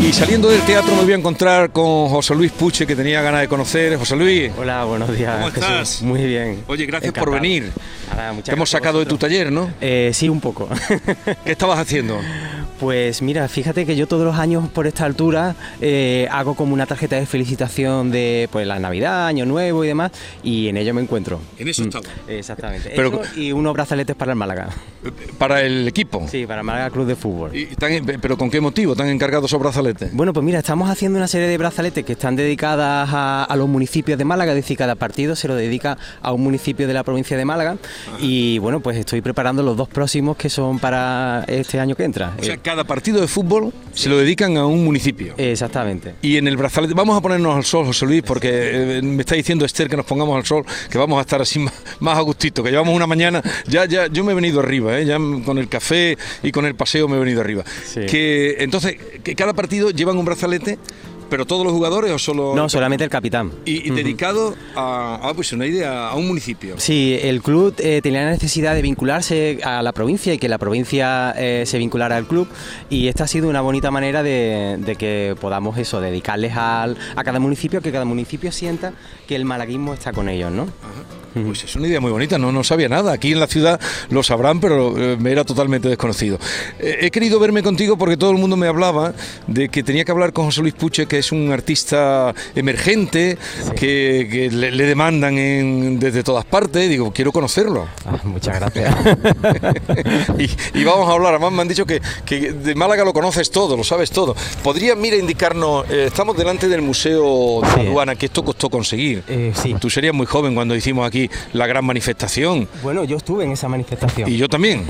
Y saliendo del teatro me voy a encontrar con José Luis Puche, que tenía ganas de conocer. José Luis. Hola, buenos días. ¿Cómo Jesús. estás? Muy bien. Oye, gracias Encantado. por venir. Nada, muchas Te hemos sacado de tu taller, ¿no? Eh, sí, un poco. ¿Qué estabas haciendo? Pues mira, fíjate que yo todos los años por esta altura eh, hago como una tarjeta de felicitación de pues la Navidad, Año Nuevo y demás, y en ello me encuentro. En eso Mm, estaba. Exactamente. Pero- Eso y unos brazaletes para el Málaga. Para el equipo. Sí, para el Málaga Club de Fútbol. Y ¿Pero con qué motivo? ¿Están encargados esos brazaletes? Bueno, pues mira, estamos haciendo una serie de brazaletes que están dedicadas a, a los municipios de Málaga, es decir, cada partido se lo dedica a un municipio de la provincia de Málaga y bueno, pues estoy preparando los dos próximos que son para este año que entra. O sea, Eh, cada partido de fútbol se lo dedican a un municipio. exactamente. Y en el brazalete, vamos a ponernos al sol, José Luis, porque eh, me está diciendo Esther que nos pongamos al sol, que vamos a estar así más, más a gustito, que llevamos una mañana, ya, ya, yo me he venido arriba, ¿eh? ya con el café y con el paseo me he venido arriba. Sí. Que entonces, que cada partido llevan un brazalete, pero todos los jugadores o solo. No, solamente el capitán. Y, y dedicado a, ah, pues una idea, a un municipio. Sí, el club eh, tenía la necesidad de vincularse a la provincia y que la provincia eh, se vinculara al club y esta ha sido una bonita manera de, de que podamos eso, dedicarles al- a cada municipio, que cada municipio sienta que el malaguismo está con ellos, ¿no? Pues es una idea muy bonita, no, no sabía nada. Aquí en la ciudad lo sabrán, pero eh, me era totalmente desconocido. Eh, he querido verme contigo porque todo el mundo me hablaba de que tenía que hablar con José Luis Puche, que es un artista emergente, que, que le, le demandan en- desde todas partes. Digo, quiero conocerlo. Ah, muchas gracias. y, y vamos a hablar. Además, me han dicho que, que de Málaga lo conoces todo, lo sabes todo. ¿Podrías, mira, indicarnos? eh, estamos delante del Museo de Aduana, que esto costó conseguir. Eh, sí. Tú serías muy joven cuando hicimos aquí la gran manifestación. Bueno, yo estuve en esa manifestación. Y yo también.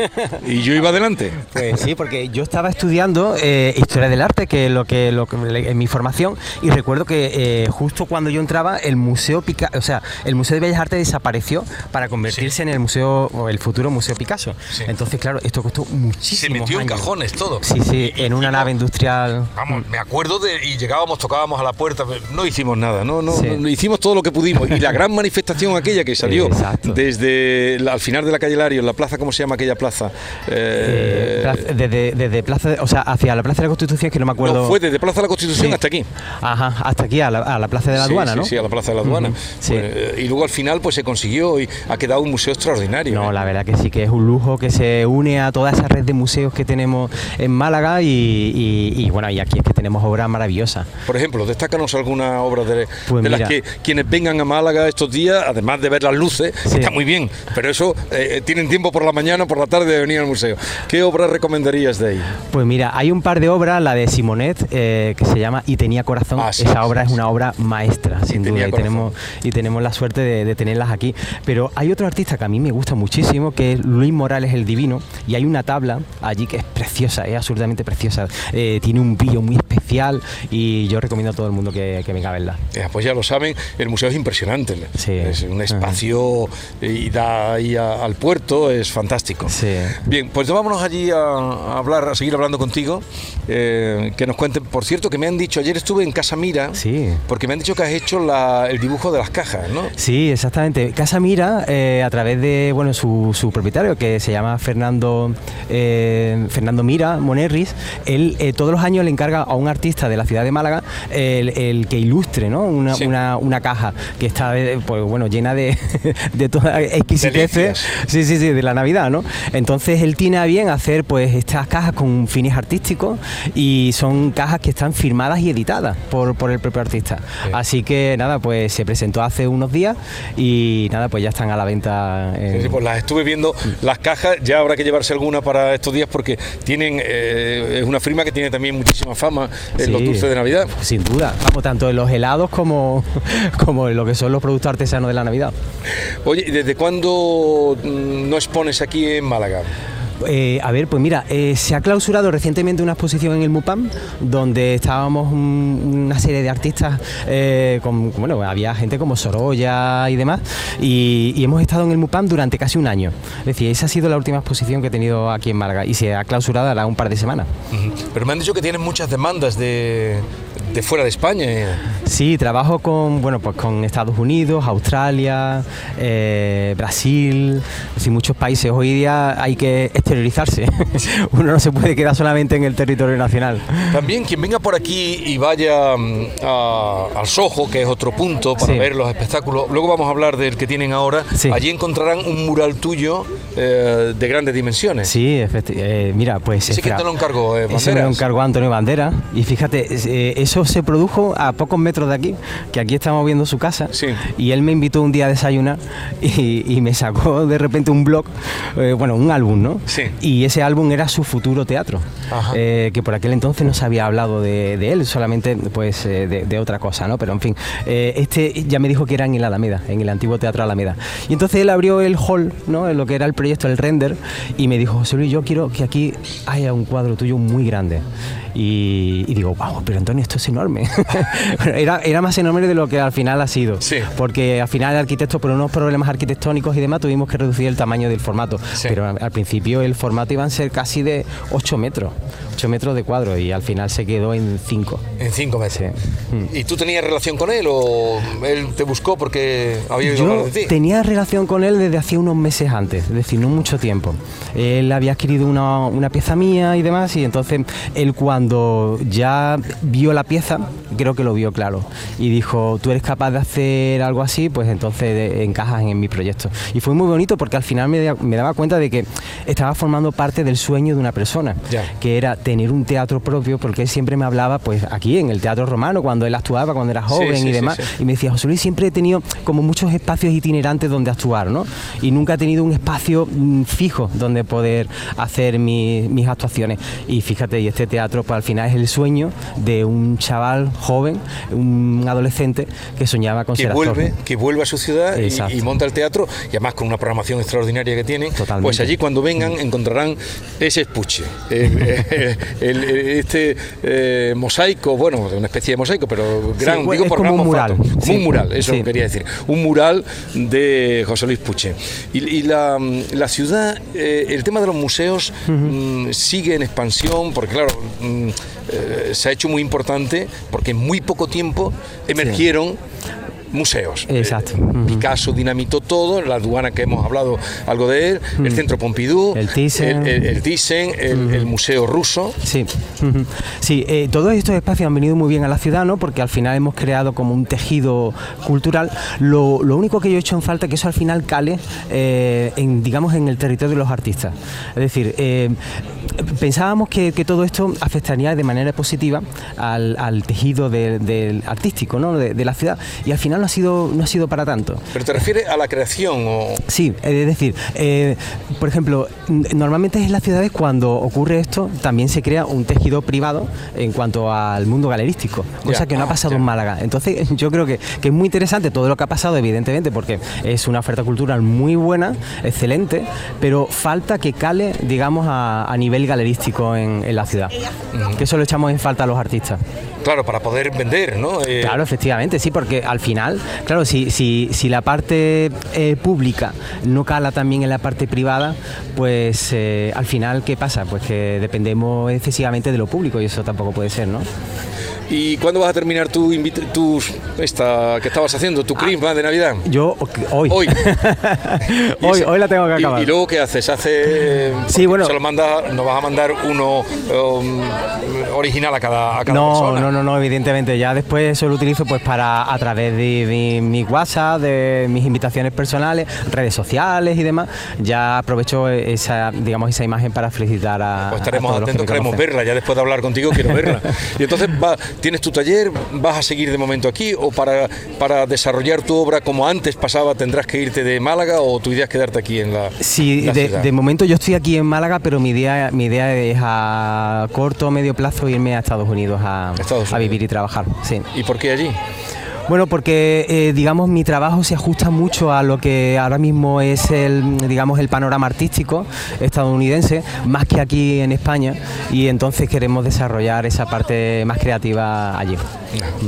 Y yo iba adelante. Pues sí, porque yo estaba estudiando eh, historia del arte, que es lo que, lo que en mi formación, y recuerdo que eh, justo cuando yo entraba, el museo Pica, o sea, el museo de Bellas Artes desapareció para convertirse en el museo o el futuro museo Picasso. Sí. Entonces, claro, esto costó muchísimo. Se metió en cajones todo. Sí, sí, en una nave industrial. Vamos, me acuerdo de. Y llegábamos, tocábamos a la puerta, no hicimos nada, no, no, Sí. no, hicimos todo lo que pudimos. Y la gran manifestación aquella que salió Exacto. desde la- al final de la calle Lario, en la plaza, ¿cómo se llama aquella plaza? eh, Eh, plaza- desde, desde plaza, o sea, hacia la Plaza de la Constitución, que no me acuerdo. no, fue desde Plaza de la Constitución Sí. hasta aquí. Ajá, hasta aquí, a la, a la Plaza de la Sí, Aduana, sí, ¿no? Sí, a la Plaza de la Aduana. Pues, eh, y luego al final pues se consiguió y ha quedado un museo extraordinario. No, ¿eh? la verdad que sí, que es un lujo que se une a toda esa red de museos que tenemos en Málaga y, y- y, bueno, y aquí es que tenemos obras maravillosas. Por ejemplo, destácanos alguna obra de, Pues de las que quienes vengan a Málaga estos días, además de ver las luces, Sí. está muy bien, pero eso eh, tienen tiempo por la mañana por la tarde de venir al museo. ¿Qué obra recomendarías de ahí? Pues mira, hay un par de obras, la de Simonet, eh, que se llama Y tenía corazón. Ah, sí, Esa sí, obra es una obra maestra, sin duda, y tenemos, y tenemos la suerte de, de tenerlas aquí. Pero hay otro artista que a mí me gusta muchísimo, que es Luis Morales el Divino, y hay una tabla allí que es preciosa, es absolutamente preciosa. Eh, tiene un brillo muy especial y yo recomiendo a todo el mundo que, que venga a verla. Eh, pues ya lo saben, el museo es impresionante. Sí. Es un espacio y da ahí a- al puerto, es fantástico. Sí. Bien, pues vámonos allí a, a hablar, a seguir hablando contigo. eh, que nos cuenten, por cierto, que me han dicho, ayer estuve en Casa Mira, Sí. porque me han dicho que has hecho la- el dibujo de las cajas, ¿no? Sí, exactamente. Casa Mira, eh, a través de bueno su, su propietario, que se llama Fernando eh, Fernando Mira Monerris, él eh, todos los años le encarga a un artista de la ciudad de Málaga el, el que ilustre ¿no? una, Sí. una- una caja que está eh, pues, bueno, llena de, de toda exquisiteces. Sí, sí, sí, de la Navidad, ¿no? Entonces él tiene a bien hacer pues estas cajas con fines artísticos y son cajas que están firmadas y editadas por, por el propio artista. Así que nada, pues se presentó hace unos días y nada, pues ya están a la venta. en- Sí, sí, pues las estuve viendo, las cajas, ya habrá que llevarse alguna para estos días porque tienen, eh, es una firma que tiene también muchísima fama en Sí. los dulces de Navidad. Sin duda, vamos, tanto en los helados como, como en lo que son los productos artesanos de la Navidad. Oye, ¿y desde cuándo mm, no expones aquí en Málaga? Eh, a ver, pues mira, eh, se ha clausurado recientemente una exposición en el MUPAM donde estábamos un- una serie de artistas, eh, bueno, había gente como Sorolla y demás, y, hemos estado en el MUPAM durante casi un año. Es decir, esa ha sido la última exposición que he tenido aquí en Málaga y se ha clausurado ahora un par de semanas. Pero me han dicho que tienen muchas demandas de, de fuera de España. Sí, trabajo con, bueno, pues con Estados Unidos, Australia, eh, Brasil, sí, muchos países. Hoy día hay que exteriorizarse. Uno no se puede quedar solamente en el territorio nacional. También quien venga por aquí y vaya mm, al Soho, que es otro punto para ver los espectáculos, luego vamos a hablar del que tienen ahora, allí encontrarán un mural tuyo eh, de grandes dimensiones. Sí, eh, mira, pues... Sí, que te lo encargó, eh, me lo encargó Antonio Bandera y fíjate, eh, eso se produjo a pocos metros de aquí, que aquí estamos viendo su casa, y él me invitó un día a desayunar y, me sacó de repente un blog, bueno, un álbum, ¿no? Sí. Y ese álbum era su futuro teatro, que por aquel entonces no se había hablado de, él, solamente pues de, de, otra cosa, ¿no? Pero en fin, este ya me dijo que era en el Alameda, en el antiguo Teatro Alameda. Y entonces él abrió el hall, ¿no? En lo que era el proyecto, el render, y me dijo, José Luis, yo quiero que aquí haya un cuadro tuyo muy grande. Y, digo, wow, pero Antonio, esto es enorme. era, era más enorme de lo que al final ha sido. Porque al final el arquitecto, por unos problemas arquitectónicos y demás, tuvimos que reducir el tamaño del formato. Pero al principio el formato iba a ser casi de 8 metros. 8 metros de cuadro y al final se quedó en 5. En 5 metros. Mm. ¿Y tú tenías relación con él o él te buscó porque había Yo de ti? Tenía relación con él desde hacía unos meses antes, es decir, no mucho tiempo. Él había adquirido una, una pieza mía y demás y entonces él cuando cuando ya vio la pieza, creo que lo vio claro y dijo, tú eres capaz de hacer algo así, pues entonces encajas en mi proyecto. Y fue muy bonito porque al final me, daba cuenta de que estaba formando parte del sueño de una persona, que era tener un teatro propio, porque él siempre me hablaba, pues aquí en el Teatro Romano, cuando él actuaba, cuando era joven y demás, y me decía, José Luis, siempre he tenido como muchos espacios itinerantes donde actuar, ¿no? Y nunca he tenido un espacio mm, fijo donde poder hacer mis actuaciones. Y fíjate, y este teatro al final es el sueño de un chaval joven, un adolescente que soñaba con que ser vuelve, actor. Que vuelve a su ciudad y, monta el teatro, y además con una programación extraordinaria que tiene. Pues allí cuando vengan encontrarán ese espuche, este eh, mosaico, bueno, una especie de mosaico, pero gran, digo por como un mural. como un mural, eso quería decir. Un mural de José Luis Puche. Y, la, ciudad, eh, el tema de los museos mm, sigue en expansión, porque claro, mm, eh, se ha hecho muy importante porque en muy poco tiempo emergieron museos. Exacto. Eh, Picasso dinamitó todo, la aduana que hemos hablado algo de él, el Centro Pompidou, el Thyssen, el, el, Museo Ruso. Sí, sí eh, todos estos espacios han venido muy bien a la ciudad, ¿no? porque al final hemos creado como un tejido cultural. Lo, único que yo he hecho en falta es que eso al final cale, eh, en, digamos, en el territorio de los artistas. Es decir, pensábamos que, todo esto afectaría de manera positiva al, tejido del artístico ¿no? de la ciudad y al final no ha sido, no ha sido para tanto. ¿Pero te refieres a la creación o...? Sí, es decir, eh, por ejemplo, normalmente en las ciudades cuando ocurre esto también se crea un tejido privado en cuanto al mundo galerístico, cosa que no ha pasado en Málaga. Entonces yo creo que, es muy interesante todo lo que ha pasado, evidentemente, porque es una oferta cultural muy buena, excelente, pero falta que cale, digamos, a, nivel galerístico en, la ciudad. Que eso lo echamos en falta a los artistas. Claro, para poder vender, ¿no? Eh, claro, efectivamente, sí, porque al final, claro, si, si, si la parte eh, pública no cala también en la parte privada, pues eh, al final, ¿qué pasa? Pues que dependemos excesivamente de lo público y eso tampoco puede ser, ¿no? ¿Y cuándo vas a terminar tu, esta que estabas haciendo, tu crisma de Navidad? Yo hoy. Hoy. hoy, hoy la tengo que acabar. ¿Y, luego qué haces? ¿Hace Sí, bueno. Se lo manda, nos vas a mandar uno um, original a cada, a cada no, persona. No, no, no, evidentemente. Ya después eso lo utilizo pues para a través de, mi WhatsApp, de mis invitaciones personales, redes sociales y demás. Ya aprovecho esa, digamos, esa imagen para felicitar a. Pues estaremos atentos, queremos verla. Ya después de hablar contigo quiero verla. y entonces va, ¿Tienes tu taller? ¿Vas a seguir de momento aquí? ¿O para, para desarrollar tu obra como antes pasaba tendrás que irte de Málaga o tu idea es quedarte aquí en la Sí, de, momento yo estoy aquí en Málaga, pero mi idea, mi idea es a corto o medio plazo irme a Estados Unidos a, a vivir y trabajar. Sí. ¿Y por qué allí? Bueno, porque eh, digamos mi trabajo se ajusta mucho a lo que ahora mismo es el digamos el panorama artístico estadounidense, más que aquí en España, y entonces queremos desarrollar esa parte más creativa allí.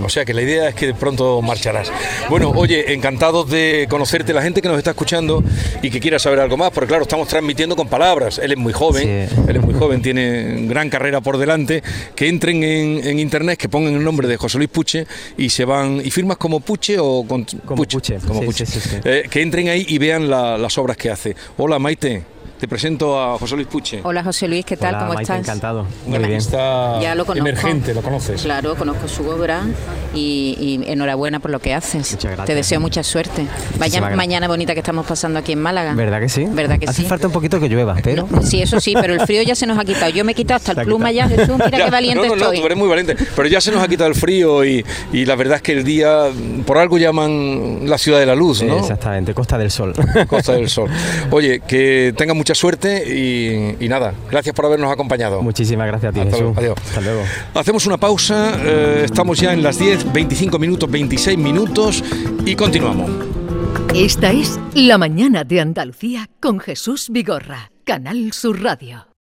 O sea que la idea es que de pronto marcharás. Bueno, oye, encantados de conocerte, la gente que nos está escuchando y que quiera saber algo más, porque claro, estamos transmitiendo con palabras. Él es muy joven, él es muy joven, tiene gran carrera por delante. Que entren en, internet, que pongan el nombre de José Luis Puche y se van. ¿Y firmas como Puche o con como Puche? como Puche. Eh, que entren ahí y vean las obras que hace. Hola Maite. Te presento a José Luis Puche. Hola José Luis, ¿qué tal? ¿Cómo estás? Encantado. Muy bien. Ya lo conozco. emergente, lo conoces. Claro, conozco su obra y, enhorabuena por lo que haces. Muchas gracias. Te deseo mucha suerte. Vaya mañana bonita que estamos pasando aquí en Málaga. ¿Verdad que sí? ¿Verdad que Hace falta un poquito que llueva, pero. sí, eso sí, pero el frío ya se nos ha quitado. Yo me he quitado hasta el pluma ya, Jesús, mira qué valiente no, no, No, tú eres muy valiente. Pero ya se nos ha quitado el frío y, y, la verdad es que el día, por algo llaman la ciudad de la luz, ¿no? Exactamente, Costa del Sol. Costa del Sol. Oye, que tenga mucha suerte y y, nada, gracias por habernos acompañado. Muchísimas gracias a ti, Hasta Jesús. Adiós. Hasta luego. Hacemos una pausa, eh, estamos ya en las 10, 25 minutos, 26 minutos y continuamos. Esta es La Mañana de Andalucía con Jesús Vigorra, Canal Sur Radio.